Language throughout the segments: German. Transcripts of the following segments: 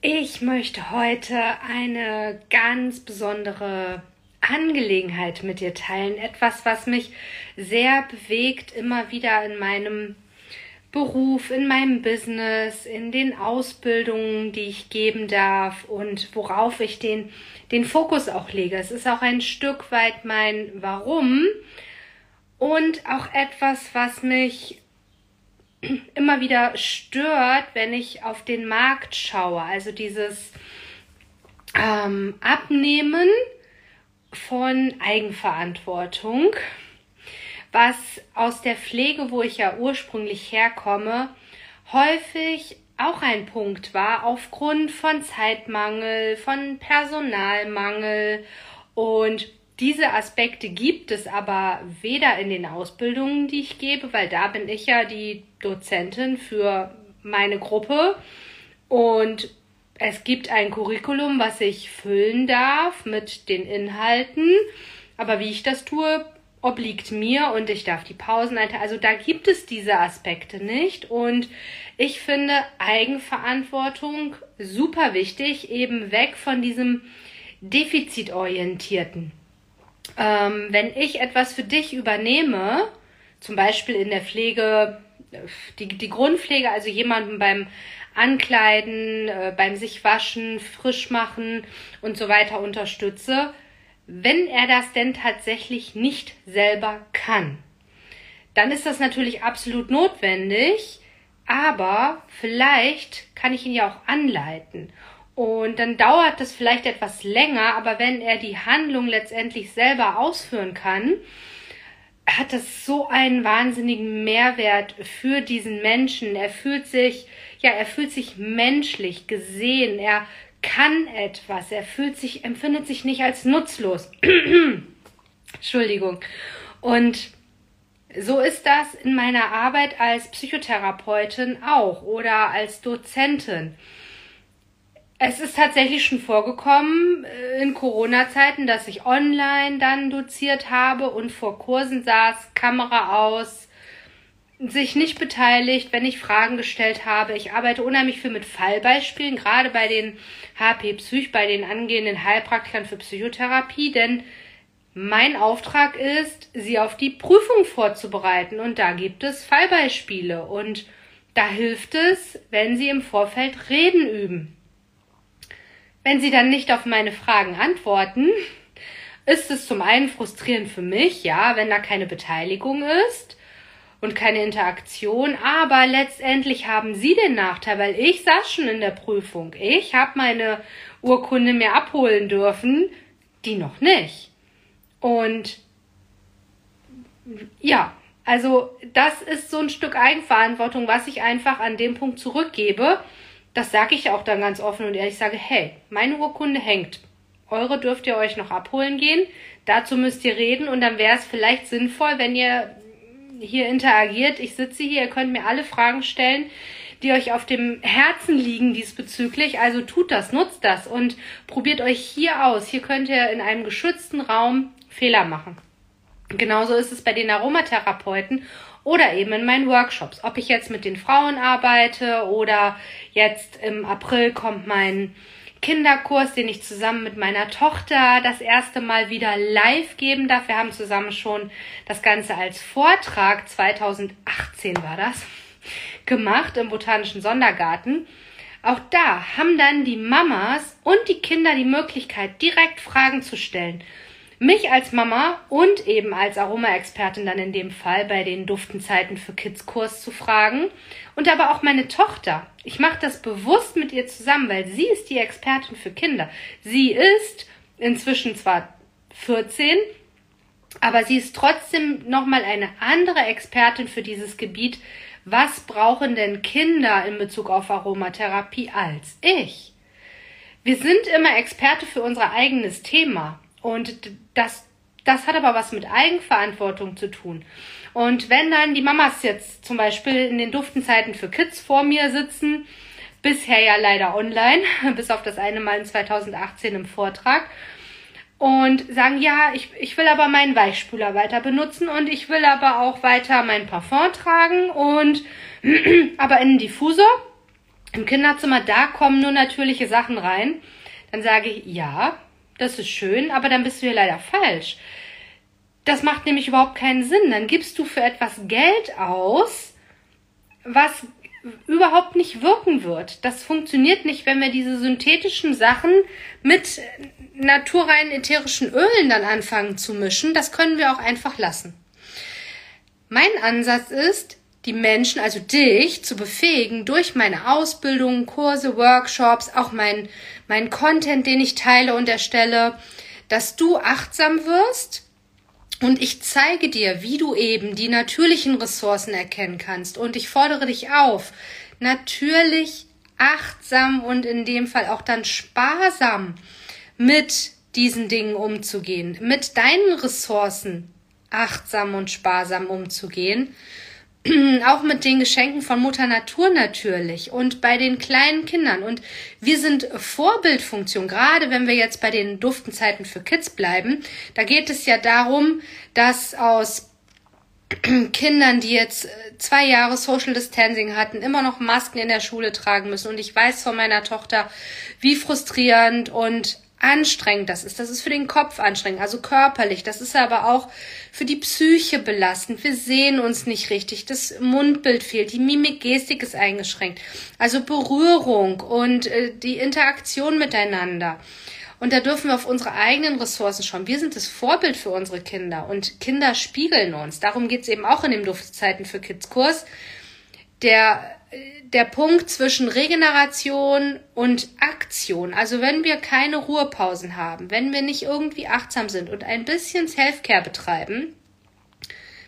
Ich möchte heute eine ganz besondere Angelegenheit mit dir teilen. Etwas, was mich sehr bewegt, immer wieder in meinem Beruf, in meinem Business, in den Ausbildungen, die ich geben darf und worauf ich den, den Fokus auch lege. Es ist auch ein Stück weit mein Warum und auch etwas, was mich immer wieder stört, wenn ich auf den Markt schaue. Also dieses ähm, Abnehmen von Eigenverantwortung, was aus der Pflege, wo ich ja ursprünglich herkomme, häufig auch ein Punkt war aufgrund von Zeitmangel, von Personalmangel und diese Aspekte gibt es aber weder in den Ausbildungen, die ich gebe, weil da bin ich ja die Dozentin für meine Gruppe. Und es gibt ein Curriculum, was ich füllen darf mit den Inhalten, aber wie ich das tue, obliegt mir und ich darf die Pausen einhalten. Also da gibt es diese Aspekte nicht. Und ich finde Eigenverantwortung super wichtig, eben weg von diesem defizitorientierten ähm, wenn ich etwas für dich übernehme, zum Beispiel in der Pflege, die, die Grundpflege, also jemanden beim Ankleiden, äh, beim sich waschen, frisch machen und so weiter unterstütze, wenn er das denn tatsächlich nicht selber kann, dann ist das natürlich absolut notwendig, aber vielleicht kann ich ihn ja auch anleiten. Und dann dauert das vielleicht etwas länger, aber wenn er die Handlung letztendlich selber ausführen kann, hat das so einen wahnsinnigen Mehrwert für diesen Menschen. Er fühlt sich, ja, er fühlt sich menschlich gesehen. Er kann etwas. Er fühlt sich, empfindet sich nicht als nutzlos. Entschuldigung. Und so ist das in meiner Arbeit als Psychotherapeutin auch oder als Dozentin. Es ist tatsächlich schon vorgekommen äh, in Corona-Zeiten, dass ich online dann doziert habe und vor Kursen saß, Kamera aus, sich nicht beteiligt, wenn ich Fragen gestellt habe. Ich arbeite unheimlich viel mit Fallbeispielen, gerade bei den HP Psych, bei den angehenden Heilpraktikern für Psychotherapie, denn mein Auftrag ist, sie auf die Prüfung vorzubereiten und da gibt es Fallbeispiele und da hilft es, wenn sie im Vorfeld Reden üben. Wenn sie dann nicht auf meine Fragen antworten, ist es zum einen frustrierend für mich, ja, wenn da keine Beteiligung ist und keine Interaktion, aber letztendlich haben sie den Nachteil, weil ich saß schon in der Prüfung. Ich habe meine Urkunde mir abholen dürfen, die noch nicht. Und ja, also das ist so ein Stück Eigenverantwortung, was ich einfach an dem Punkt zurückgebe das sage ich auch dann ganz offen und ehrlich, sage, hey, meine Urkunde hängt. Eure dürft ihr euch noch abholen gehen. Dazu müsst ihr reden und dann wäre es vielleicht sinnvoll, wenn ihr hier interagiert. Ich sitze hier, ihr könnt mir alle Fragen stellen, die euch auf dem Herzen liegen diesbezüglich. Also tut das, nutzt das und probiert euch hier aus. Hier könnt ihr in einem geschützten Raum Fehler machen. Genauso ist es bei den Aromatherapeuten oder eben in meinen Workshops. Ob ich jetzt mit den Frauen arbeite oder jetzt im April kommt mein Kinderkurs, den ich zusammen mit meiner Tochter das erste Mal wieder live geben darf. Wir haben zusammen schon das Ganze als Vortrag, 2018 war das, gemacht im Botanischen Sondergarten. Auch da haben dann die Mamas und die Kinder die Möglichkeit, direkt Fragen zu stellen mich als Mama und eben als Aromaexpertin dann in dem Fall bei den Duftenzeiten für Kids Kurs zu fragen und aber auch meine Tochter. Ich mache das bewusst mit ihr zusammen, weil sie ist die Expertin für Kinder. Sie ist inzwischen zwar 14, aber sie ist trotzdem nochmal eine andere Expertin für dieses Gebiet. Was brauchen denn Kinder in Bezug auf Aromatherapie als ich? Wir sind immer Experte für unser eigenes Thema. Und das, das hat aber was mit Eigenverantwortung zu tun. Und wenn dann die Mamas jetzt zum Beispiel in den Duftenzeiten für Kids vor mir sitzen, bisher ja leider online, bis auf das eine Mal in 2018 im Vortrag, und sagen, ja, ich, ich will aber meinen Weichspüler weiter benutzen und ich will aber auch weiter mein Parfum tragen und aber in den Diffusor im Kinderzimmer, da kommen nur natürliche Sachen rein. Dann sage ich, ja, das ist schön, aber dann bist du hier leider falsch. Das macht nämlich überhaupt keinen Sinn. Dann gibst du für etwas Geld aus, was überhaupt nicht wirken wird. Das funktioniert nicht, wenn wir diese synthetischen Sachen mit naturreinen ätherischen Ölen dann anfangen zu mischen. Das können wir auch einfach lassen. Mein Ansatz ist, die Menschen, also dich, zu befähigen durch meine Ausbildung, Kurse, Workshops, auch mein, mein Content, den ich teile und erstelle, dass du achtsam wirst und ich zeige dir, wie du eben die natürlichen Ressourcen erkennen kannst. Und ich fordere dich auf, natürlich achtsam und in dem Fall auch dann sparsam mit diesen Dingen umzugehen, mit deinen Ressourcen achtsam und sparsam umzugehen auch mit den Geschenken von Mutter Natur natürlich und bei den kleinen Kindern. Und wir sind Vorbildfunktion, gerade wenn wir jetzt bei den Duftenzeiten für Kids bleiben. Da geht es ja darum, dass aus Kindern, die jetzt zwei Jahre Social Distancing hatten, immer noch Masken in der Schule tragen müssen. Und ich weiß von meiner Tochter, wie frustrierend und anstrengend das ist. Das ist für den Kopf anstrengend, also körperlich. Das ist aber auch für die Psyche belastend. Wir sehen uns nicht richtig. Das Mundbild fehlt. Die Mimik-Gestik ist eingeschränkt. Also Berührung und äh, die Interaktion miteinander. Und da dürfen wir auf unsere eigenen Ressourcen schauen. Wir sind das Vorbild für unsere Kinder und Kinder spiegeln uns. Darum geht es eben auch in dem Duftzeiten für Kids Kurs. Der der Punkt zwischen Regeneration und Aktion. Also wenn wir keine Ruhepausen haben, wenn wir nicht irgendwie achtsam sind und ein bisschen Self-Care betreiben,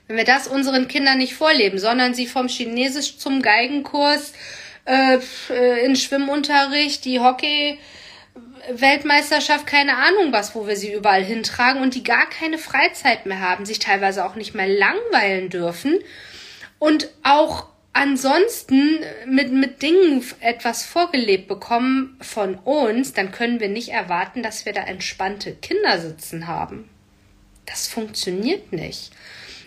wenn wir das unseren Kindern nicht vorleben, sondern sie vom Chinesisch zum Geigenkurs äh, äh in Schwimmunterricht, die Hockey Weltmeisterschaft, keine Ahnung was, wo wir sie überall hintragen und die gar keine Freizeit mehr haben, sich teilweise auch nicht mehr langweilen dürfen und auch ansonsten mit, mit Dingen etwas vorgelebt bekommen von uns, dann können wir nicht erwarten, dass wir da entspannte Kinder sitzen haben. Das funktioniert nicht.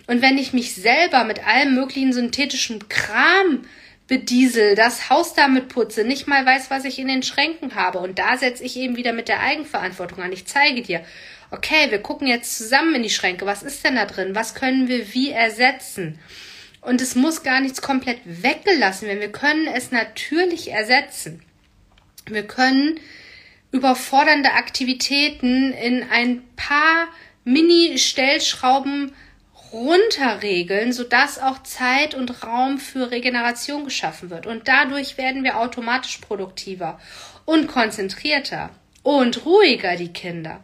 Und wenn ich mich selber mit allem möglichen synthetischen Kram bediesel, das Haus damit putze, nicht mal weiß, was ich in den Schränken habe. Und da setze ich eben wieder mit der Eigenverantwortung an. Ich zeige dir, okay, wir gucken jetzt zusammen in die Schränke. Was ist denn da drin? Was können wir wie ersetzen? Und es muss gar nichts komplett weggelassen werden. Wir können es natürlich ersetzen. Wir können überfordernde Aktivitäten in ein paar Mini-Stellschrauben runterregeln, sodass auch Zeit und Raum für Regeneration geschaffen wird. Und dadurch werden wir automatisch produktiver und konzentrierter und ruhiger, die Kinder.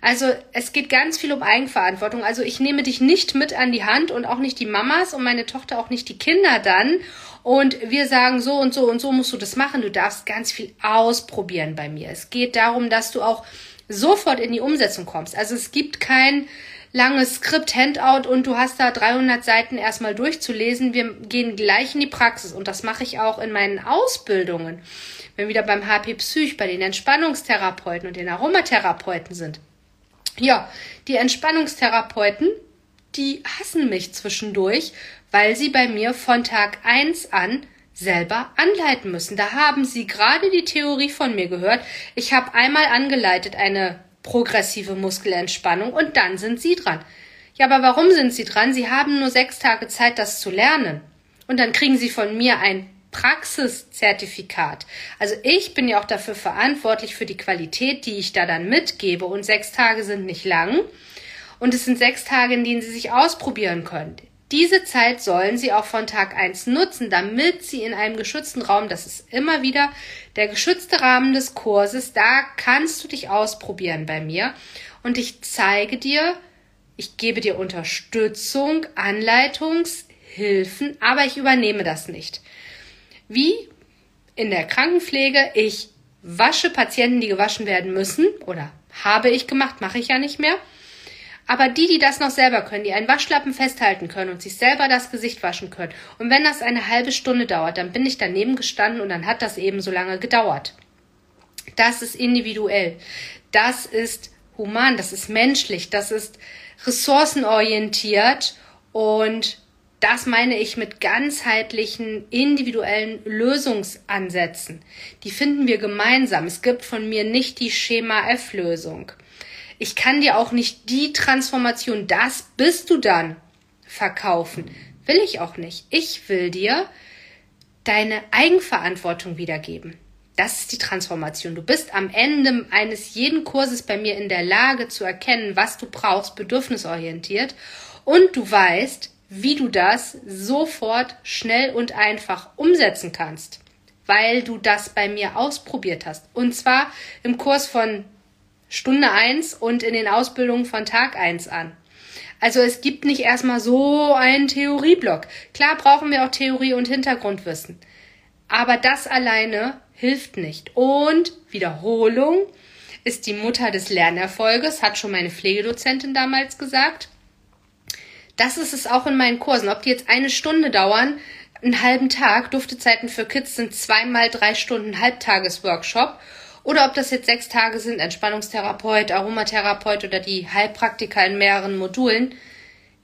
Also es geht ganz viel um Eigenverantwortung. Also ich nehme dich nicht mit an die Hand und auch nicht die Mamas und meine Tochter auch nicht die Kinder dann. Und wir sagen so und so und so musst du das machen. Du darfst ganz viel ausprobieren bei mir. Es geht darum, dass du auch sofort in die Umsetzung kommst. Also es gibt kein langes Skript-Handout und du hast da 300 Seiten erstmal durchzulesen. Wir gehen gleich in die Praxis und das mache ich auch in meinen Ausbildungen. Wenn wir wieder beim HP Psych, bei den Entspannungstherapeuten und den Aromatherapeuten sind ja, die Entspannungstherapeuten, die hassen mich zwischendurch, weil sie bei mir von Tag 1 an selber anleiten müssen. Da haben Sie gerade die Theorie von mir gehört. Ich habe einmal angeleitet eine progressive Muskelentspannung und dann sind Sie dran. Ja, aber warum sind Sie dran? Sie haben nur sechs Tage Zeit, das zu lernen. Und dann kriegen Sie von mir ein Praxiszertifikat. Also ich bin ja auch dafür verantwortlich für die Qualität, die ich da dann mitgebe. Und sechs Tage sind nicht lang. Und es sind sechs Tage, in denen Sie sich ausprobieren können. Diese Zeit sollen Sie auch von Tag 1 nutzen, damit Sie in einem geschützten Raum, das ist immer wieder der geschützte Rahmen des Kurses, da kannst du dich ausprobieren bei mir und ich zeige dir, ich gebe dir Unterstützung, Anleitungshilfen, aber ich übernehme das nicht. Wie in der Krankenpflege, ich wasche Patienten, die gewaschen werden müssen oder habe ich gemacht, mache ich ja nicht mehr. Aber die, die das noch selber können, die einen Waschlappen festhalten können und sich selber das Gesicht waschen können, und wenn das eine halbe Stunde dauert, dann bin ich daneben gestanden und dann hat das eben so lange gedauert. Das ist individuell. Das ist human, das ist menschlich, das ist ressourcenorientiert und das meine ich mit ganzheitlichen, individuellen Lösungsansätzen. Die finden wir gemeinsam. Es gibt von mir nicht die Schema F-Lösung. Ich kann dir auch nicht die Transformation, das bist du dann, verkaufen. Will ich auch nicht. Ich will dir deine Eigenverantwortung wiedergeben. Das ist die Transformation. Du bist am Ende eines jeden Kurses bei mir in der Lage zu erkennen, was du brauchst, bedürfnisorientiert. Und du weißt, wie du das sofort, schnell und einfach umsetzen kannst, weil du das bei mir ausprobiert hast. Und zwar im Kurs von Stunde eins und in den Ausbildungen von Tag eins an. Also es gibt nicht erstmal so einen Theorieblock. Klar brauchen wir auch Theorie und Hintergrundwissen. Aber das alleine hilft nicht. Und Wiederholung ist die Mutter des Lernerfolges, hat schon meine Pflegedozentin damals gesagt. Das ist es auch in meinen Kursen. Ob die jetzt eine Stunde dauern, einen halben Tag, Duftezeiten für Kids sind zweimal drei Stunden Halbtagesworkshop oder ob das jetzt sechs Tage sind, Entspannungstherapeut, Aromatherapeut oder die Heilpraktiker in mehreren Modulen.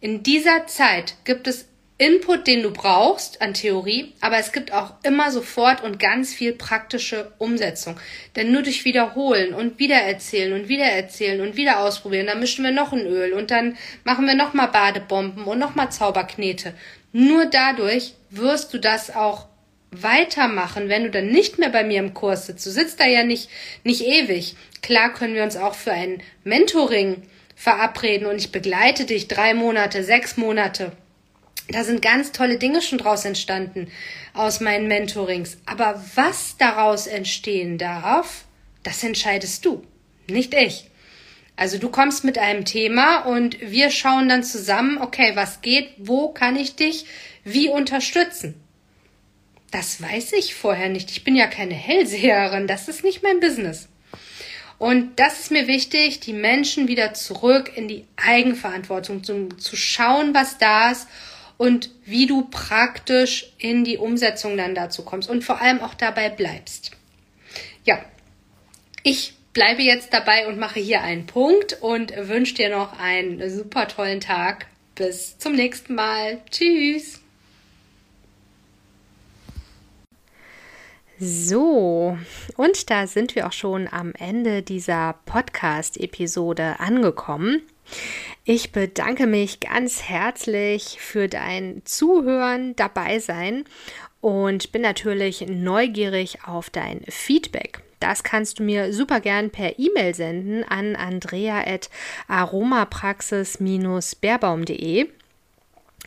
In dieser Zeit gibt es Input, den du brauchst an Theorie, aber es gibt auch immer sofort und ganz viel praktische Umsetzung. Denn nur durch Wiederholen und Wiedererzählen und Wiedererzählen und wieder ausprobieren, dann mischen wir noch ein Öl und dann machen wir nochmal Badebomben und nochmal Zauberknete. Nur dadurch wirst du das auch weitermachen, wenn du dann nicht mehr bei mir im Kurs sitzt. Du sitzt da ja nicht, nicht ewig. Klar können wir uns auch für ein Mentoring verabreden und ich begleite dich drei Monate, sechs Monate. Da sind ganz tolle Dinge schon draus entstanden aus meinen Mentorings. Aber was daraus entstehen darf, das entscheidest du, nicht ich. Also du kommst mit einem Thema und wir schauen dann zusammen, okay, was geht, wo kann ich dich wie unterstützen? Das weiß ich vorher nicht. Ich bin ja keine Hellseherin. Das ist nicht mein Business. Und das ist mir wichtig, die Menschen wieder zurück in die Eigenverantwortung zu, zu schauen, was da ist und wie du praktisch in die Umsetzung dann dazu kommst und vor allem auch dabei bleibst. Ja, ich bleibe jetzt dabei und mache hier einen Punkt und wünsche dir noch einen super tollen Tag. Bis zum nächsten Mal. Tschüss. So, und da sind wir auch schon am Ende dieser Podcast-Episode angekommen. Ich bedanke mich ganz herzlich für dein Zuhören, dabei sein und bin natürlich neugierig auf dein Feedback. Das kannst du mir super gern per E-Mail senden an andrea.aromapraxis-beerbaum.de.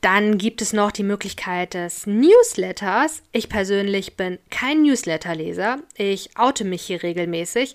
Dann gibt es noch die Möglichkeit des Newsletters. Ich persönlich bin kein Newsletterleser. Ich oute mich hier regelmäßig.